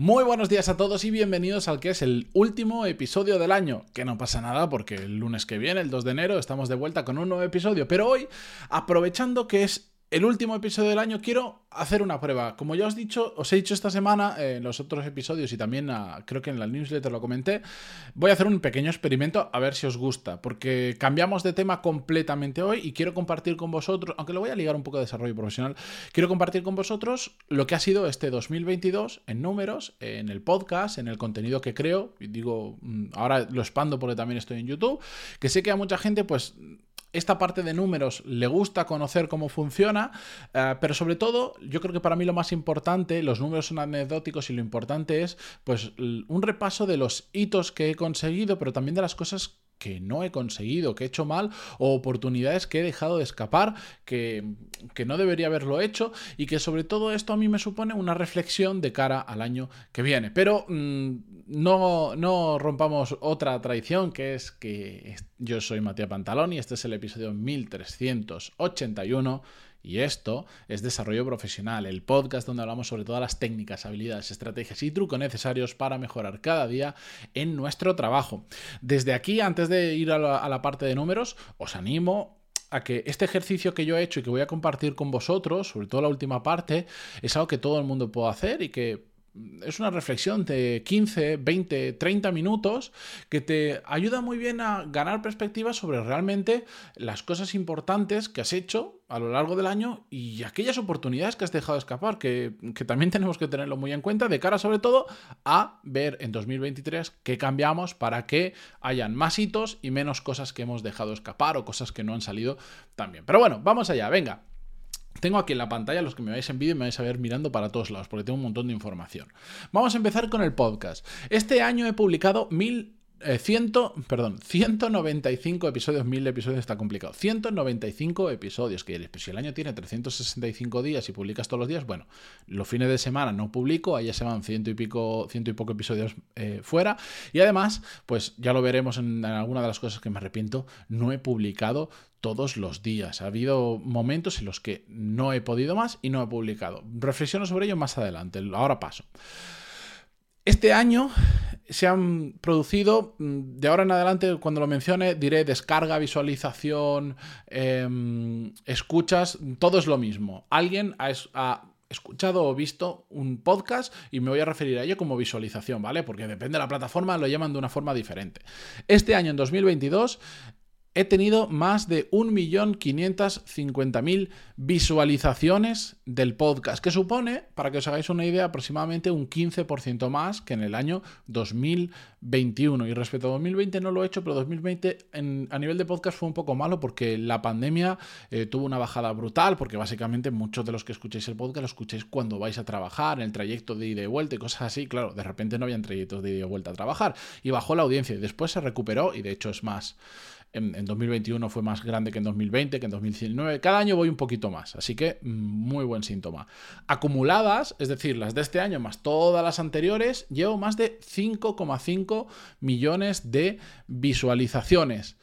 Muy buenos días a todos y bienvenidos al que es el último episodio del año. Que no pasa nada porque el lunes que viene, el 2 de enero, estamos de vuelta con un nuevo episodio. Pero hoy, aprovechando que es el último episodio del año, quiero hacer una prueba. Como ya os, dicho, os he dicho esta semana eh, en los otros episodios y también ah, creo que en la newsletter lo comenté, voy a hacer un pequeño experimento a ver si os gusta, porque cambiamos de tema completamente hoy y quiero compartir con vosotros, aunque lo voy a ligar un poco de desarrollo profesional, quiero compartir con vosotros lo que ha sido este 2022 en números, en el podcast, en el contenido que creo, y digo, mm, ahora lo expando porque también estoy en YouTube, que sé que a mucha gente pues esta parte de números le gusta conocer cómo funciona, eh, pero sobre todo yo creo que para mí lo más importante, los números son anecdóticos y lo importante es pues un repaso de los hitos que he conseguido, pero también de las cosas que no he conseguido, que he hecho mal, o oportunidades que he dejado de escapar, que, no debería haberlo hecho, y que sobre todo esto a mí me supone una reflexión de cara al año que viene. Pero mm, no, no rompamos otra tradición, que es que yo soy Matías Pantalón y este es el episodio 1381 y esto es Desarrollo Profesional, el podcast donde hablamos sobre todas las técnicas, habilidades, estrategias y trucos necesarios para mejorar cada día en nuestro trabajo. Desde aquí, antes de ir a la, parte de números, os animo a que este ejercicio que yo he hecho y que voy a compartir con vosotros, sobre todo la última parte, es algo que todo el mundo puede hacer y que es una reflexión de 15, 20, 30 minutos que te ayuda muy bien a ganar perspectiva sobre realmente las cosas importantes que has hecho a lo largo del año y aquellas oportunidades que has dejado escapar, que, que también tenemos que tenerlo muy en cuenta de cara sobre todo a ver en 2023 qué cambiamos para que hayan más hitos y menos cosas que hemos dejado escapar o cosas que no han salido tan bien. Pero bueno, vamos allá, venga. Tengo aquí en la pantalla, los que me veis en vídeo me vais a ver mirando para todos lados, porque tengo un montón de información. Vamos a empezar con el podcast. Este año he publicado mil 100, eh, perdón, 195 episodios, 1000 episodios está complicado. 195 episodios, que pues si el año tiene 365 días y publicas todos los días, bueno, los fines de semana no publico, ahí ya se van ciento y pico, ciento y poco episodios eh, fuera. Y además, pues ya lo veremos en, en alguna de las cosas que me arrepiento, no he publicado todos los días. Ha habido momentos en los que no he podido más y no he publicado. Reflexiono sobre ello más adelante, ahora paso. Este año se han producido, mm, de ahora en adelante, cuando lo mencione, diré descarga, visualización, em, escuchas, todo es lo mismo. Alguien ha, escuchado o visto un podcast y me voy a referir a ello como visualización, ¿vale? Porque depende de la plataforma, lo llaman de una forma diferente. Este año, en 2022, he tenido más de 1.550.000 visualizaciones del podcast, que supone, para que os hagáis una idea, aproximadamente un 15% más que en el año 2021. Y respecto a 2020 no lo he hecho, pero 2020 a nivel de podcast fue un poco malo porque la pandemia eh, tuvo una bajada brutal, porque básicamente muchos de los que escucháis el podcast lo escucháis cuando vais a trabajar, en el trayecto de ida y vuelta y cosas así. Claro, de repente no habían trayectos de ida y vuelta a trabajar y bajó la audiencia y después se recuperó y de hecho es más en, 2021 fue más grande que en 2020, que en 2019. Cada año voy un poquito más, así que mm, muy buen síntoma. Acumuladas, es decir, las de este año más todas las anteriores, llevo más de 5,5 millones de visualizaciones.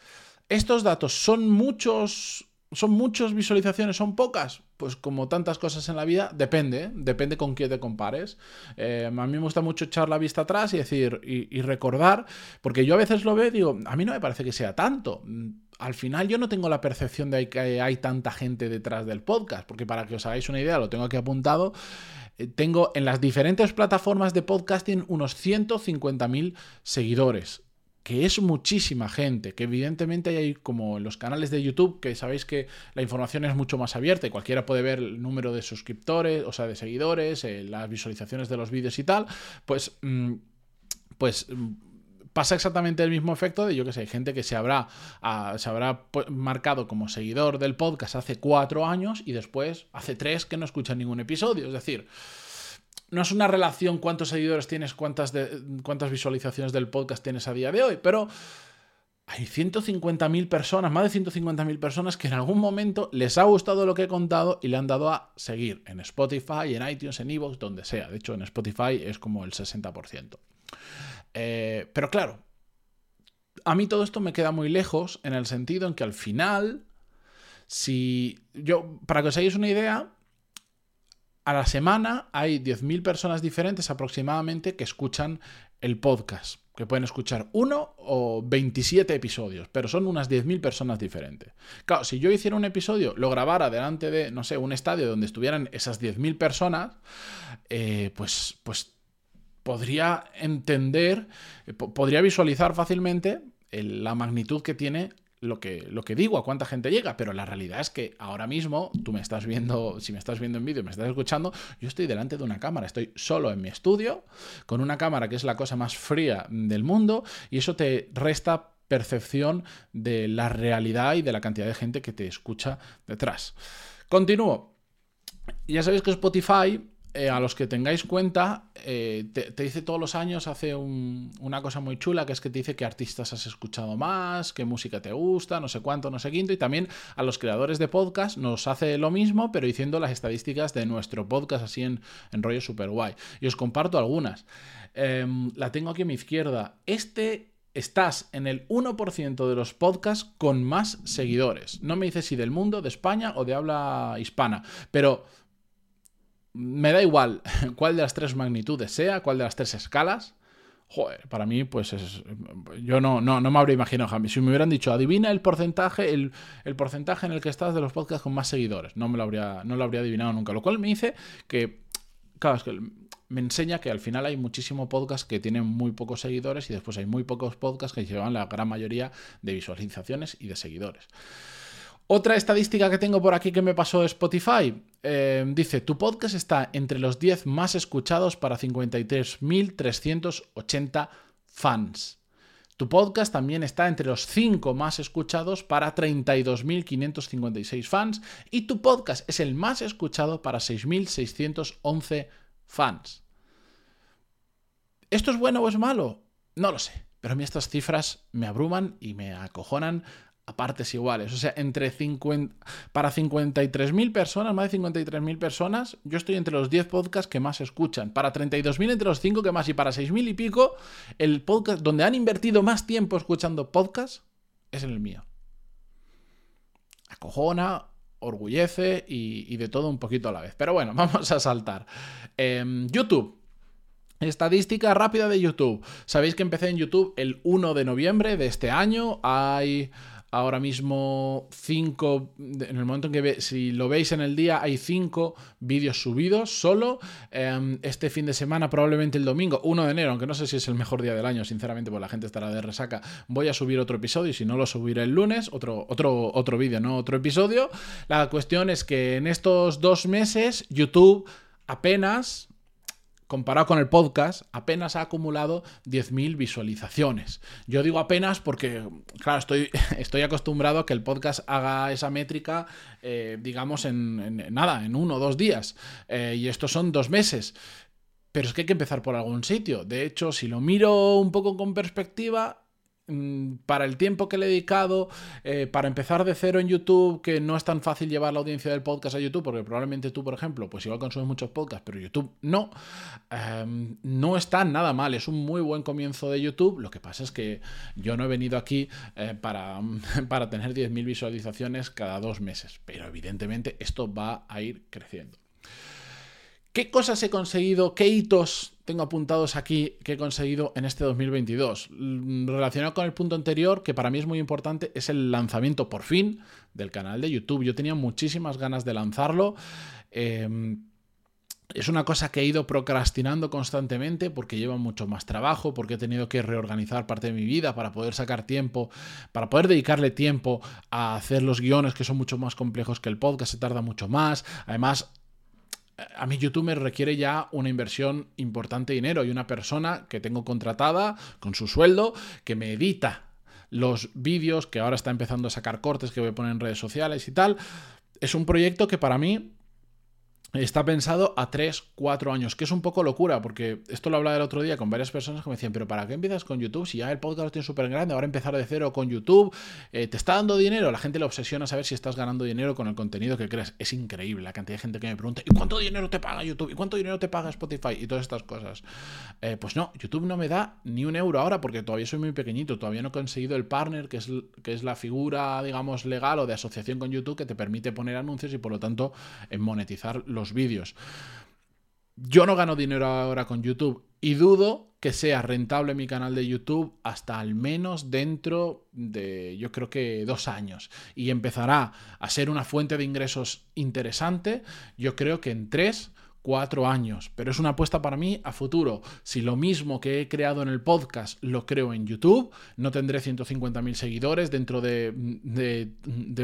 Estos datos son muchos ¿Son muchas visualizaciones? ¿Son pocas? Pues como tantas cosas en la vida, depende, depende con quién te compares. Eh, a mí me gusta mucho echar la vista atrás y decir, y, recordar, porque yo a veces lo veo y digo, a mí no me parece que sea tanto. Al final yo no tengo la percepción de que hay tanta gente detrás del podcast, porque para que os hagáis una idea, lo tengo aquí apuntado, eh, tengo en las diferentes plataformas de podcasting unos 150.000 seguidores que es muchísima gente, que evidentemente hay como en los canales de YouTube, que sabéis que la información es mucho más abierta y cualquiera puede ver el número de suscriptores, o sea, de seguidores, eh, las visualizaciones de los vídeos y tal, pues... Mm, pues mm, pasa exactamente el mismo efecto de, yo que sé, gente que se habrá, ah, se habrá marcado como seguidor del podcast hace cuatro años y después hace tres que no escuchan ningún episodio. Es decir, no es una relación cuántos seguidores tienes, cuántas, cuántas visualizaciones del podcast tienes a día de hoy, pero hay 150.000 personas, más de 150.000 personas que en algún momento les ha gustado lo que he contado y le han dado a seguir en Spotify, en iTunes, en Evox, donde sea. De hecho, en Spotify es como el 60%. Eh, pero claro, a mí todo esto me queda muy lejos en el sentido en que al final, si yo, para que os hagáis una idea, a la semana hay 10.000 personas diferentes aproximadamente que escuchan el podcast, que pueden escuchar uno o 27 episodios, pero son unas 10.000 personas diferentes. Claro, si yo hiciera un episodio, lo grabara delante de, no sé, un estadio donde estuvieran esas 10.000 personas, eh, pues, pues podría entender, eh, podría visualizar fácilmente la magnitud que tiene lo que, lo que digo, a cuánta gente llega, pero la realidad es que ahora mismo tú me estás viendo, si me estás viendo en vídeo, me estás escuchando, yo estoy delante de una cámara, estoy solo en mi estudio, con una cámara que es la cosa más fría del mundo, y eso te resta percepción de la realidad y de la cantidad de gente que te escucha detrás. Continúo. Ya sabéis que Spotify eh, a los que tengáis cuenta, eh, te, dice todos los años, hace una cosa muy chula, que es que te dice qué artistas has escuchado más, qué música te gusta, no sé cuánto, no sé quinto, y también a los creadores de podcast nos hace lo mismo, pero diciendo las estadísticas de nuestro podcast así en, rollo super guay. Y os comparto algunas. Em, la tengo aquí a mi izquierda. Este estás en el 1% de los podcasts con más seguidores. No me dices si del mundo, de España o de habla hispana, pero me da igual cuál de las tres magnitudes sea, cuál de las tres escalas. Joder, para mí, pues es, yo no, no, no me habría imaginado, Javi. Si me hubieran dicho, adivina el porcentaje, el, porcentaje en el que estás de los podcasts con más seguidores, no me lo habría, no lo habría adivinado nunca. Lo cual me dice que, claro, es que me enseña que al final hay muchísimos podcasts que tienen muy pocos seguidores y después hay muy pocos podcasts que llevan la gran mayoría de visualizaciones y de seguidores. Otra estadística que tengo por aquí que me pasó Spotify eh, dice, tu podcast está entre los 10 más escuchados para 53.380 fans. Tu podcast también está entre los 5 más escuchados para 32.556 fans y tu podcast es el más escuchado para 6.611 fans. ¿Esto es bueno o es malo? No lo sé, pero a mí estas cifras me abruman y me acojonan a partes iguales. O sea, entre 50, para 53.000 personas, más de 53.000 personas, yo estoy entre los 10 podcasts que más escuchan. Para 32.000 entre los 5 que más. Y para 6.000 y pico, el podcast donde han invertido más tiempo escuchando podcasts es el mío. Acojona, orgullece y, de todo un poquito a la vez. Pero bueno, vamos a saltar. Em, YouTube. Estadística rápida de YouTube. Sabéis que empecé en YouTube el 1 de noviembre de este año. Hay ahora mismo cinco, en el momento en que si lo veis en el día, hay cinco vídeos subidos solo. Em, este fin de semana, probablemente el domingo, 1 de enero, aunque no sé si es el mejor día del año, sinceramente, porque la gente estará de resaca, voy a subir otro episodio y si no lo subiré el lunes, otro, otro, otro vídeo, no otro episodio. La cuestión es que en estos dos meses YouTube apenas comparado con el podcast, apenas ha acumulado 10.000 visualizaciones. Yo digo apenas porque, claro, estoy, acostumbrado a que el podcast haga esa métrica, eh, digamos, en, nada, en uno o dos días. Eh, y estos son dos meses. Pero es que hay que empezar por algún sitio. De hecho, si lo miro un poco con perspectiva, para el tiempo que le he dedicado, eh, para empezar de cero en YouTube, que no es tan fácil llevar la audiencia del podcast a YouTube, porque probablemente tú, por ejemplo, pues igual consumes muchos podcasts, pero YouTube no, em, no está nada mal, es un muy buen comienzo de YouTube. Lo que pasa es que yo no he venido aquí eh, para, para tener 10.000 visualizaciones cada dos meses, pero evidentemente esto va a ir creciendo. ¿Qué cosas he conseguido? ¿Qué hitos tengo apuntados aquí que he conseguido en este 2022? Mm, relacionado con el punto anterior, que para mí es muy importante, es el lanzamiento por fin del canal de YouTube. Yo tenía muchísimas ganas de lanzarlo. Em, es una cosa que he ido procrastinando constantemente porque lleva mucho más trabajo, porque he tenido que reorganizar parte de mi vida para poder sacar tiempo, para poder dedicarle tiempo a hacer los guiones que son mucho más complejos que el podcast, se tarda mucho más. Además, a mí YouTube me requiere ya una inversión importante de dinero y una persona que tengo contratada con su sueldo que me edita los vídeos, que ahora está empezando a sacar cortes que voy a poner en redes sociales y tal. Es un proyecto que para mí está pensado a 3, 4 años, que es un poco locura, porque esto lo hablaba el otro día con varias personas que me decían, pero ¿para qué empiezas con YouTube? Si ya el podcast lo tienes súper grande, ahora empezar de cero con YouTube, eh, ¿te está dando dinero? La gente le obsesiona saber si estás ganando dinero con el contenido que creas. Es increíble la cantidad de gente que me pregunta, ¿y cuánto dinero te paga YouTube? ¿Y cuánto dinero te paga Spotify? Y todas estas cosas. Eh, pues no, YouTube no me da ni un euro ahora porque todavía soy muy pequeñito, todavía no he conseguido el partner, que es, que es la figura, digamos, legal o de asociación con YouTube que te permite poner anuncios y por lo tanto monetizar los vídeos. Yo no gano dinero ahora con YouTube y dudo que sea rentable mi canal de YouTube hasta al menos dentro de yo creo que dos años y empezará a ser una fuente de ingresos interesante yo creo que en tres cuatro años, pero es una apuesta para mí a futuro. Si lo mismo que he creado en el podcast lo creo en YouTube, no tendré 150.000 seguidores, dentro de,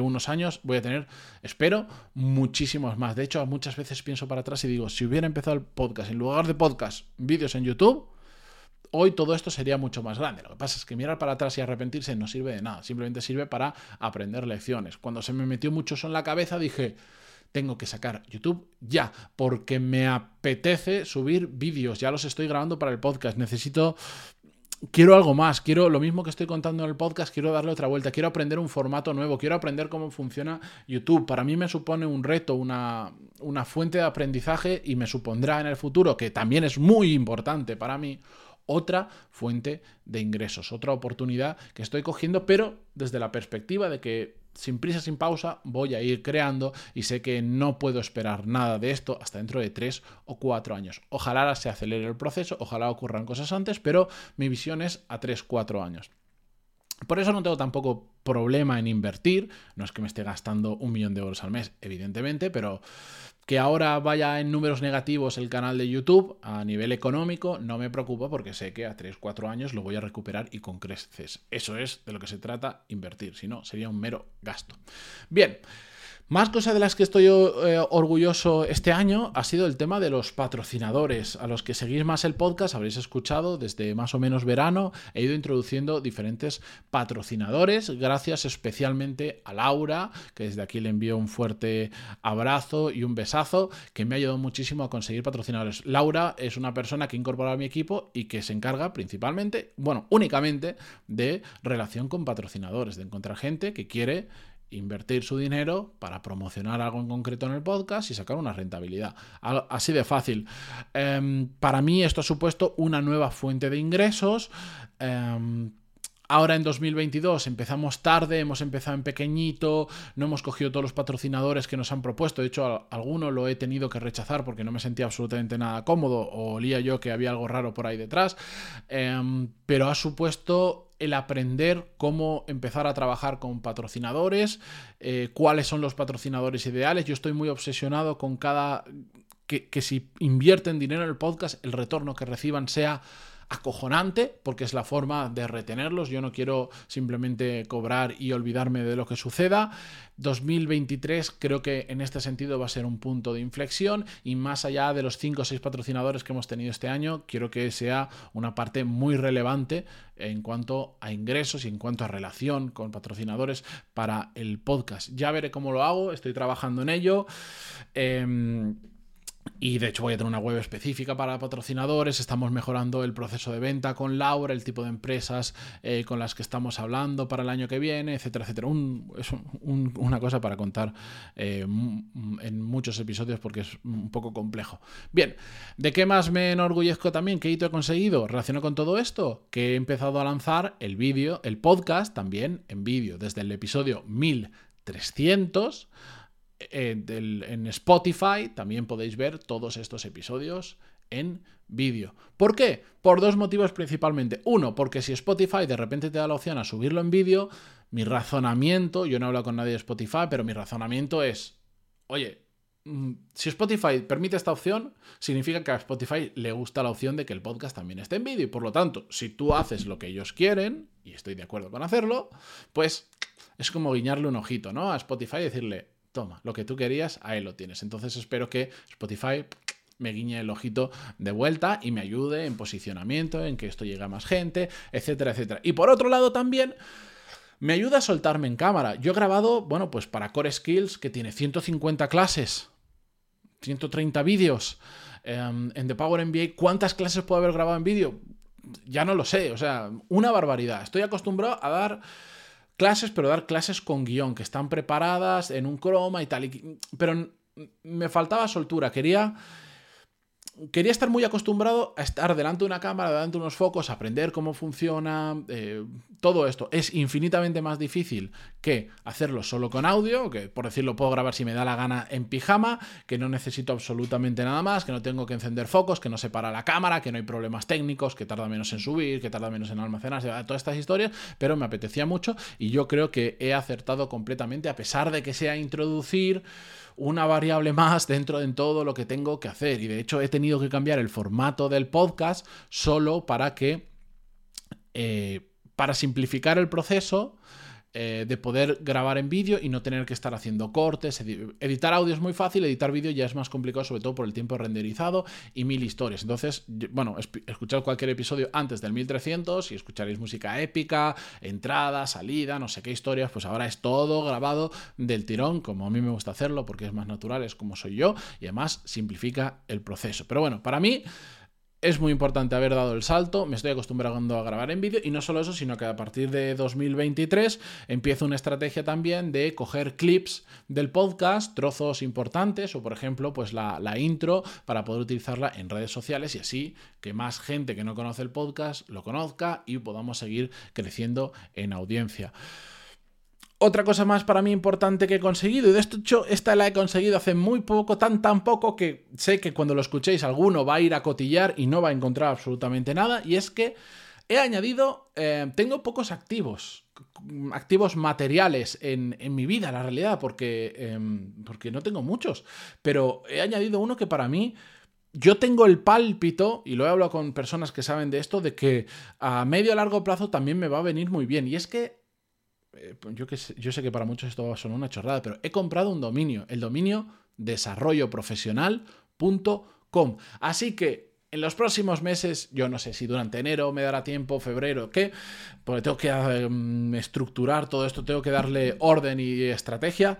unos años voy a tener, espero, muchísimos más. De hecho, muchas veces pienso para atrás y digo, si hubiera empezado el podcast, en lugar de podcast, vídeos en YouTube, hoy todo esto sería mucho más grande. Lo que pasa es que mirar para atrás y arrepentirse no sirve de nada, simplemente sirve para aprender lecciones. Cuando se me metió mucho eso en la cabeza dije, tengo que sacar YouTube ya, porque me apetece subir vídeos, ya los estoy grabando para el podcast, necesito quiero algo más, quiero lo mismo que estoy contando en el podcast, quiero darle otra vuelta, quiero aprender un formato nuevo, quiero aprender cómo funciona YouTube. Para mí me supone un reto, una, una fuente de aprendizaje y me supondrá en el futuro, que también es muy importante para mí, otra fuente de ingresos, otra oportunidad que estoy cogiendo, pero desde la perspectiva de que sin prisa, sin pausa, voy a ir creando y sé que no puedo esperar nada de esto hasta dentro de tres o cuatro años. Ojalá se acelere el proceso, ojalá ocurran cosas antes, pero mi visión es a tres, cuatro años. Por eso no tengo tampoco problema en invertir, no es que me esté gastando un millón de euros al mes, evidentemente, pero que ahora vaya en números negativos el canal de YouTube a nivel económico no me preocupa porque sé que a 3-4 años lo voy a recuperar y con creces. Eso es de lo que se trata invertir, si no sería un mero gasto. Bien. Más cosas de las que estoy eh, orgulloso este año ha sido el tema de los patrocinadores. A los que seguís más el podcast habréis escuchado desde más o menos verano he ido introduciendo diferentes patrocinadores. Gracias especialmente a Laura, que desde aquí le envío un fuerte abrazo y un besazo, que me ha ayudado muchísimo a conseguir patrocinadores. Laura es una persona que he incorporado a mi equipo y que se encarga principalmente, bueno, únicamente de relación con patrocinadores, de encontrar gente que quiere invertir su dinero para promocionar algo en concreto en el podcast y sacar una rentabilidad. Así de fácil. Em, para mí esto ha supuesto una nueva fuente de ingresos. Em, ahora en 2022 empezamos tarde, hemos empezado en pequeñito, no hemos cogido todos los patrocinadores que nos han propuesto. De hecho, alguno lo he tenido que rechazar porque no me sentía absolutamente nada cómodo o olía yo que había algo raro por ahí detrás. Em, pero ha supuesto el aprender cómo empezar a trabajar con patrocinadores, eh, cuáles son los patrocinadores ideales. Yo estoy muy obsesionado con cada... Que, que si invierten dinero en el podcast, el retorno que reciban sea acojonante, porque es la forma de retenerlos. Yo no quiero simplemente cobrar y olvidarme de lo que suceda. 2023 creo que en este sentido va a ser un punto de inflexión y más allá de los 5 o 6 patrocinadores que hemos tenido este año, quiero que sea una parte muy relevante en cuanto a ingresos y en cuanto a relación con patrocinadores para el podcast. Ya veré cómo lo hago, estoy trabajando en ello. Em, y de hecho voy a tener una web específica para patrocinadores, estamos mejorando el proceso de venta con Laura, el tipo de empresas eh, con las que estamos hablando para el año que viene, etcétera, etcétera. es una cosa para contar eh, en muchos episodios porque es un poco complejo. Bien, ¿de qué más me enorgullezco también? ¿Qué hito he conseguido? Relacionado con todo esto, que he empezado a lanzar el vídeo, el podcast también en vídeo, desde el episodio 1300 en Spotify también podéis ver todos estos episodios en vídeo. ¿Por qué? Por dos motivos principalmente. Uno, porque si Spotify de repente te da la opción a subirlo en vídeo, mi razonamiento, yo no he hablado con nadie de Spotify, pero mi razonamiento es, oye, mm, si Spotify permite esta opción, significa que a Spotify le gusta la opción de que el podcast también esté en vídeo. Y por lo tanto, si tú haces lo que ellos quieren, y estoy de acuerdo con hacerlo, pues es como guiñarle un ojito, ¿no? A Spotify y decirle, toma, lo que tú querías, ahí lo tienes. Entonces espero que Spotify me guiñe el ojito de vuelta y me ayude en posicionamiento, en que esto llegue a más gente, etcétera, etcétera. Y por otro lado también me ayuda a soltarme en cámara. Yo he grabado, bueno, pues para Core Skills, que tiene 150 clases, 130 vídeos. Em, en The Power MBA, ¿cuántas clases puedo haber grabado en vídeo? Ya no lo sé, o sea, una barbaridad. Estoy acostumbrado a dar clases, pero dar clases con guion, que están preparadas en un croma y tal. pero me faltaba soltura, quería quería estar muy acostumbrado a estar delante de una cámara, delante de unos focos, aprender cómo funciona eh, todo esto. Es infinitamente más difícil que hacerlo solo con audio, que por decirlo puedo grabar si me da la gana en pijama, que no necesito absolutamente nada más, que no tengo que encender focos, que no se para la cámara, que no hay problemas técnicos, que tarda menos en subir, que tarda menos en almacenarse, todas estas historias, pero me apetecía mucho y yo creo que he acertado completamente a pesar de que sea introducir una variable más dentro de todo lo que tengo que hacer. Y de hecho he tenido que cambiar el formato del podcast solo para que, eh, para simplificar el proceso, eh, de poder grabar en vídeo y no tener que estar haciendo cortes. Editar audio es muy fácil, editar vídeo ya es más complicado, sobre todo por el tiempo renderizado y mil historias. Entonces, bueno, escuchad cualquier episodio antes del 1300 y escucharéis música épica, entrada, salida, no sé qué historias, pues ahora es todo grabado del tirón, como a mí me gusta hacerlo, porque es más natural, es como soy yo y además simplifica el proceso. Pero bueno, para mí es muy importante haber dado el salto, me estoy acostumbrando a grabar en vídeo y no solo eso, sino que a partir de 2023 empiezo una estrategia también de coger clips del podcast, trozos importantes o por ejemplo pues la, la intro para poder utilizarla en redes sociales y así que más gente que no conoce el podcast lo conozca y podamos seguir creciendo en audiencia. Otra cosa más para mí importante que he conseguido, y de hecho esta la he conseguido hace muy poco, tan tan poco que sé que cuando lo escuchéis alguno va a ir a cotillar y no va a encontrar absolutamente nada, y es que he añadido, eh, tengo pocos activos, activos materiales en, mi vida, la realidad, porque, em, porque no tengo muchos, pero he añadido uno que para mí yo tengo el pálpito, y lo he hablado con personas que saben de esto, de que a medio a largo plazo también me va a venir muy bien. Y es que eh, pues yo, que sé, yo sé que para muchos esto son una chorrada, pero he comprado un dominio, el dominio desarrolloprofesional.com. Así que en los próximos meses, yo no sé si durante enero me dará tiempo, febrero, qué, porque tengo que em, estructurar todo esto, tengo que darle orden y estrategia.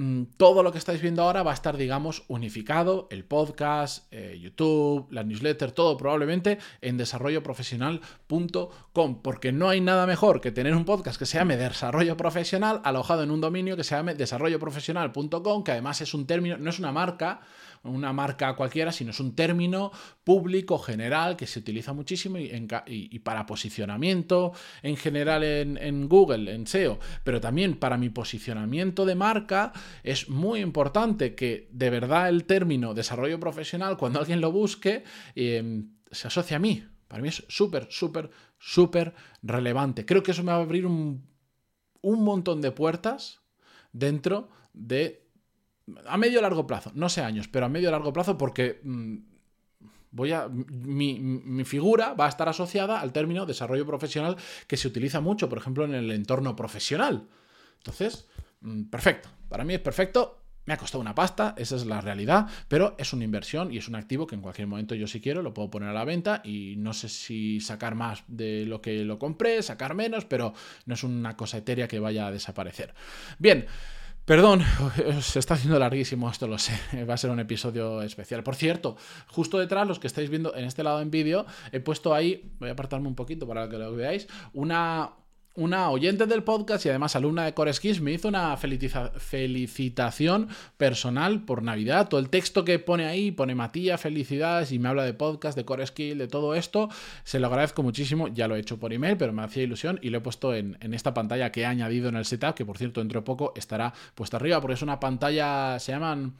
Mm, todo lo que estáis viendo ahora va a estar, digamos, unificado, el podcast, eh, YouTube, la newsletter, todo probablemente en desarrolloprofesional.com, porque no hay nada mejor que tener un podcast que se llame Desarrollo Profesional alojado en un dominio que se llame desarrolloprofesional.com, que además es un término, no es una marca, una marca cualquiera, sino es un término público general que se utiliza muchísimo y, para posicionamiento en general en, Google, en SEO, pero también para mi posicionamiento de marca es muy importante que de verdad el término desarrollo profesional, cuando alguien lo busque, em, se asocie a mí. Para mí es súper, súper, súper relevante. Creo que eso me va a abrir un, un montón de puertas dentro de a medio largo plazo, no sé años, pero a medio largo plazo porque mm, voy a mi, figura va a estar asociada al término desarrollo profesional que se utiliza mucho, por ejemplo, en el entorno profesional. Entonces, mm, perfecto. Para mí es perfecto. Me ha costado una pasta, esa es la realidad, pero es una inversión y es un activo que en cualquier momento yo si quiero lo puedo poner a la venta y no sé si sacar más de lo que lo compré, sacar menos, pero no es una cosa etérea que vaya a desaparecer. Bien. Perdón, se está haciendo larguísimo, esto lo sé. Va a ser un episodio especial. Por cierto, justo detrás, los que estáis viendo en este lado en vídeo, he puesto ahí, voy a apartarme un poquito para que lo veáis, una, una oyente del podcast y además alumna de Core Skills me hizo una felicitación personal por Navidad. Todo el texto que pone ahí, pone Matías, felicidades y me habla de podcast, de Core Skills, de todo esto. Se lo agradezco muchísimo. Ya lo he hecho por email, pero me hacía ilusión y lo he puesto en, esta pantalla que he añadido en el setup, que por cierto dentro de poco estará puesta arriba porque es una pantalla, se llaman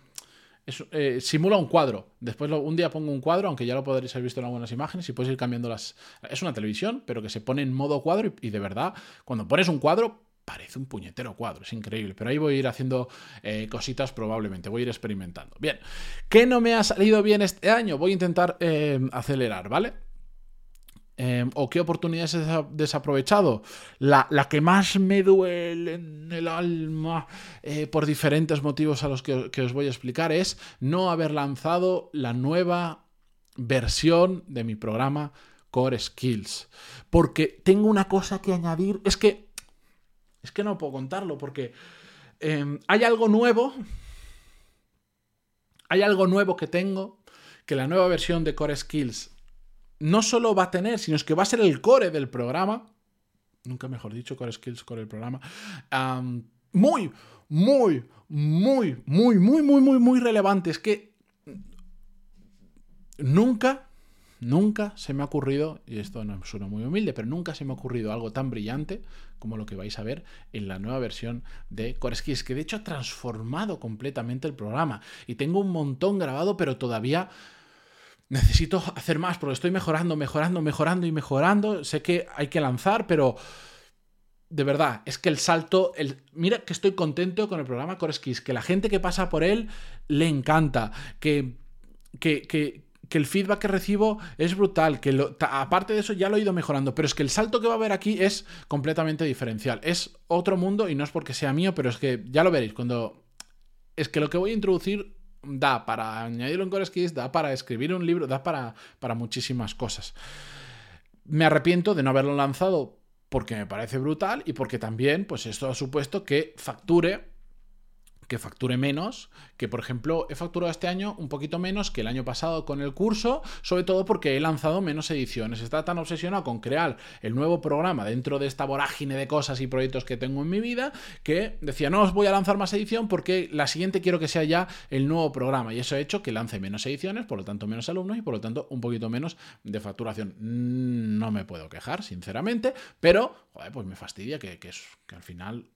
eh, simula un cuadro. Después un día pongo un cuadro, aunque ya lo podréis haber visto en algunas imágenes, y puedes ir cambiando las... Es una televisión, pero que se pone en modo cuadro y, de verdad, cuando pones un cuadro, parece un puñetero cuadro, es increíble. Pero ahí voy a ir haciendo eh, cositas probablemente, voy a ir experimentando. Bien, ¿qué no me ha salido bien este año? Voy a intentar eh, acelerar, ¿vale? Em, ¿O qué oportunidades he desaprovechado? La, que más me duele en el alma eh, por diferentes motivos a los que, os voy a explicar es no haber lanzado la nueva versión de mi programa Core Skills. Porque tengo una cosa que añadir. Es que. Es que no puedo contarlo porque em, hay algo nuevo. Hay algo nuevo que tengo. Que la nueva versión de Core Skills no solo va a tener, sino es que va a ser el core del programa. Nunca mejor dicho, core skills, core del programa. muy, muy, muy, muy, muy, muy, muy, muy relevante. Es que nunca, nunca se me ha ocurrido, y esto no suena muy humilde, pero nunca se me ha ocurrido algo tan brillante como lo que vais a ver en la nueva versión de Skills, que de hecho ha transformado completamente el programa. Y tengo un montón grabado, pero todavía necesito hacer más, porque estoy mejorando, mejorando, mejorando y mejorando. Sé que hay que lanzar, pero de verdad, es que el salto, el, mira que estoy contento con el programa Skills, que la gente que pasa por él le encanta, que, que, que, el feedback que recibo es brutal, que aparte de eso ya lo he ido mejorando, pero es que el salto que va a haber aquí es completamente diferencial. Es otro mundo y no es porque sea mío, pero es que ya lo veréis cuando... Es que lo que voy a introducir da para añadirlo en CoreSkills, da para escribir un libro, da para, para muchísimas cosas. Me arrepiento de no haberlo lanzado porque me parece brutal y porque también, pues esto ha supuesto que facture que facture menos, que por ejemplo he facturado este año un poquito menos que el año pasado con el curso, sobre todo porque he lanzado menos ediciones. Está tan obsesionado con crear el nuevo programa dentro de esta vorágine de cosas y proyectos que tengo en mi vida, que decía, no os voy a lanzar más edición porque la siguiente quiero que sea ya el nuevo programa. Y eso ha hecho que lance menos ediciones, por lo tanto menos alumnos y por lo tanto un poquito menos de facturación. No me puedo quejar, sinceramente, pero pues me fastidia que, que al final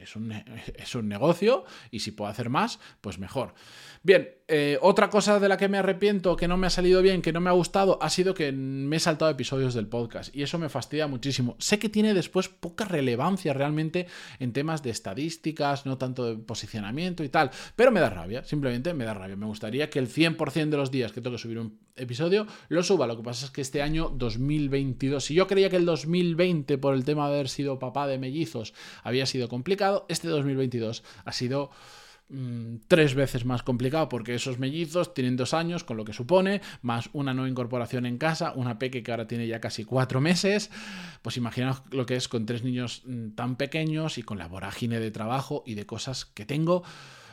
es un, es un, negocio y si puedo hacer más, pues mejor. Bien, eh, otra cosa de la que me arrepiento, que no me ha salido bien, que no me ha gustado, ha sido que me he saltado episodios del podcast y eso me fastidia muchísimo. Sé que tiene después poca relevancia realmente en temas de estadísticas, no tanto de posicionamiento y tal, pero me da rabia, simplemente me da rabia. Me gustaría que el 100% de los días que tengo que subir un episodio lo suba. Lo que pasa es que este año 2022, si yo creía que el 2020 por el tema de haber sido papá de mellizos había sido complicado, este 2022 ha sido mm, tres veces más complicado porque esos mellizos tienen dos años, con lo que supone, más una nueva incorporación en casa, una peque que ahora tiene ya casi cuatro meses, pues imaginaos lo que es con tres niños mm, tan pequeños y con la vorágine de trabajo y de cosas que tengo,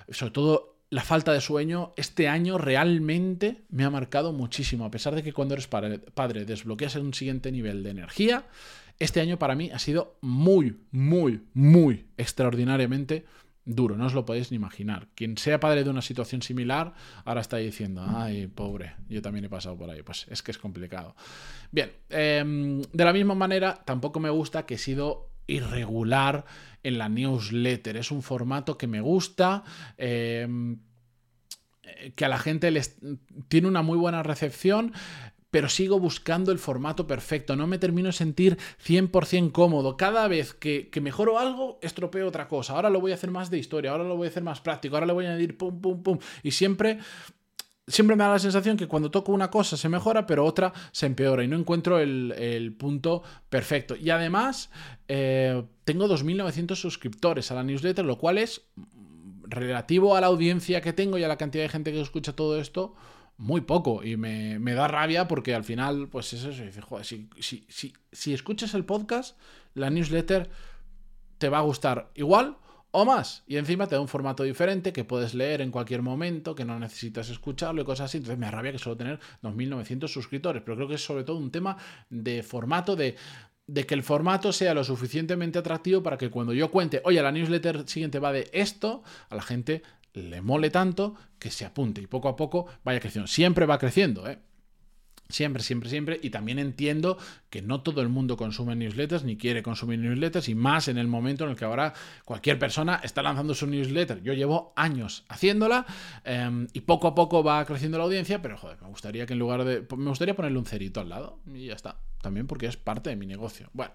sobre todo la falta de sueño este año realmente me ha marcado muchísimo. A pesar de que cuando eres padre, desbloqueas un siguiente nivel de energía, este año para mí ha sido muy, muy, muy extraordinariamente duro. No os lo podéis ni imaginar. Quien sea padre de una situación similar, ahora está diciendo, ay, pobre, yo también he pasado por ahí. Pues es que es complicado. Bien, em, de la misma manera, tampoco me gusta que he sido irregular en la newsletter. Es un formato que me gusta. Em, que a la gente les tiene una muy buena recepción, pero sigo buscando el formato perfecto. No me termino de sentir 100% cómodo. Cada vez que, que, mejoro algo, estropeo otra cosa. Ahora lo voy a hacer más de historia, ahora lo voy a hacer más práctico, ahora le voy a añadir pum, pum, pum. Y siempre siempre me da la sensación que cuando toco una cosa se mejora, pero otra se empeora y no encuentro el, punto perfecto. Y además, eh, tengo 2.900 suscriptores a la newsletter, lo cual es relativo a la audiencia que tengo y a la cantidad de gente que escucha todo esto, muy poco. Y me, da rabia porque al final, pues es eso. Joder, si escuchas el podcast, la newsletter te va a gustar igual o más. Y encima te da un formato diferente que puedes leer en cualquier momento, que no necesitas escucharlo y cosas así. Entonces me arrabia que solo tener 2.900 suscriptores, pero creo que es sobre todo un tema de formato, de, de que el formato sea lo suficientemente atractivo para que cuando yo cuente, oye, la newsletter siguiente va de esto, a la gente le mole tanto que se apunte y poco a poco vaya creciendo. Siempre va creciendo, ¿eh? Siempre, siempre, siempre. Y también entiendo que no todo el mundo consume newsletters ni quiere consumir newsletters y más en el momento en el que ahora cualquier persona está lanzando su newsletter. Yo llevo años haciéndola em, y poco a poco va creciendo la audiencia, pero joder, me gustaría que en lugar de... Me gustaría ponerle un cerito al lado y ya está. También porque es parte de mi negocio. Bueno.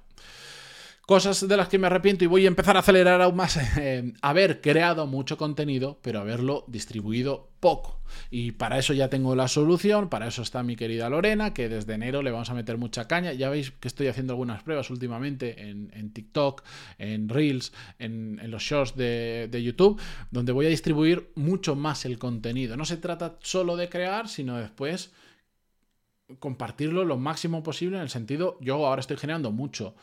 Cosas de las que me arrepiento y voy a empezar a acelerar aún más. Eh, haber creado mucho contenido, pero haberlo distribuido poco. Y para eso ya tengo la solución, para eso está mi querida Lorena, que desde enero le vamos a meter mucha caña. Ya veis que estoy haciendo algunas pruebas últimamente en, TikTok, en Reels, en, los shorts de, de, YouTube, donde voy a distribuir mucho más el contenido. No se trata solo de crear, sino después compartirlo lo máximo posible en el sentido, yo ahora estoy generando mucho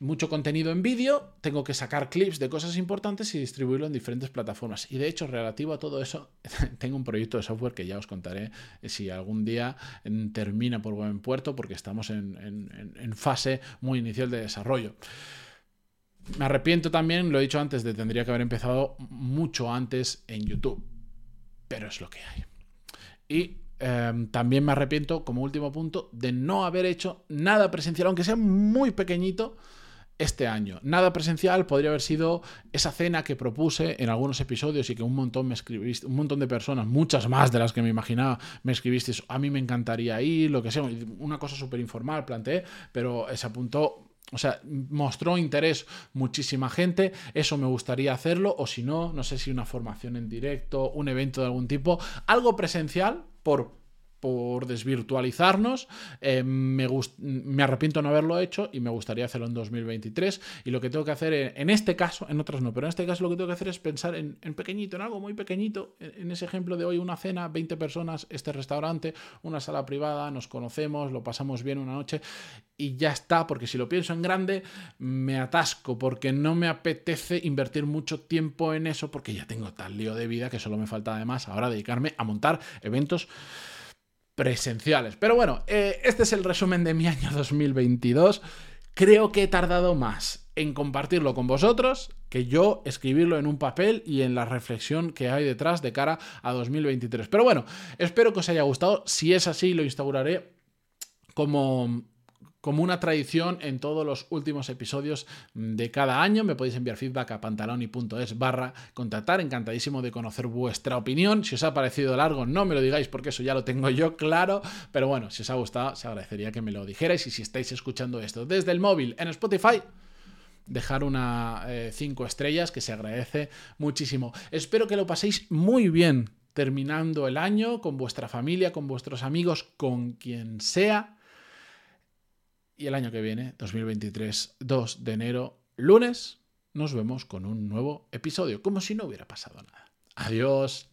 mucho contenido en vídeo, tengo que sacar clips de cosas importantes y distribuirlo en diferentes plataformas. Y de hecho, relativo a todo eso, tengo un proyecto de software que ya os contaré si algún día termina por buen puerto, porque estamos en, fase muy inicial de desarrollo. Me arrepiento también, lo he dicho antes, de tendría que haber empezado mucho antes en YouTube. Pero es lo que hay. Y em, también me arrepiento, como último punto, de no haber hecho nada presencial, aunque sea muy pequeñito, este año. Nada presencial podría haber sido esa cena que propuse en algunos episodios y que un montón me escribiste, un montón de personas, muchas más de las que me imaginaba, me escribiste, a mí me encantaría ir, lo que sea, una cosa súper informal planteé, pero se apuntó o sea, mostró interés muchísima gente, eso me gustaría hacerlo, o si no, no sé si una formación en directo, un evento de algún tipo, algo presencial por por desvirtualizarnos. Eh, me, me, arrepiento no haberlo hecho y me gustaría hacerlo en 2023. Y lo que tengo que hacer en, este caso, en otras no, pero en este caso lo que tengo que hacer es pensar en, pequeñito, en algo muy pequeñito. En, ese ejemplo de hoy, una cena, 20 personas, este restaurante, una sala privada, nos conocemos, lo pasamos bien una noche y ya está, porque si lo pienso en grande, me atasco, porque no me apetece invertir mucho tiempo en eso, porque ya tengo tal lío de vida que solo me falta además ahora dedicarme a montar eventos presenciales. Pero bueno, eh, este es el resumen de mi año 2022. Creo que he tardado más en compartirlo con vosotros que yo escribirlo en un papel y en la reflexión que hay detrás de cara a 2023. Pero bueno, espero que os haya gustado. Si es así, lo instauraré como como una tradición en todos los últimos episodios de cada año. Me podéis enviar feedback a pantaloni.es barra contactar. Encantadísimo de conocer vuestra opinión. Si os ha parecido largo, no me lo digáis porque eso ya lo tengo yo claro. Pero bueno, si os ha gustado, se agradecería que me lo dijerais. Y si estáis escuchando esto desde el móvil en Spotify, dejar una 5 eh, estrellas que se agradece muchísimo. Espero que lo paséis muy bien terminando el año con vuestra familia, con vuestros amigos, con quien sea y el año que viene, 2023, 2 de enero, lunes, nos vemos con un nuevo episodio, como si no hubiera pasado nada. Adiós.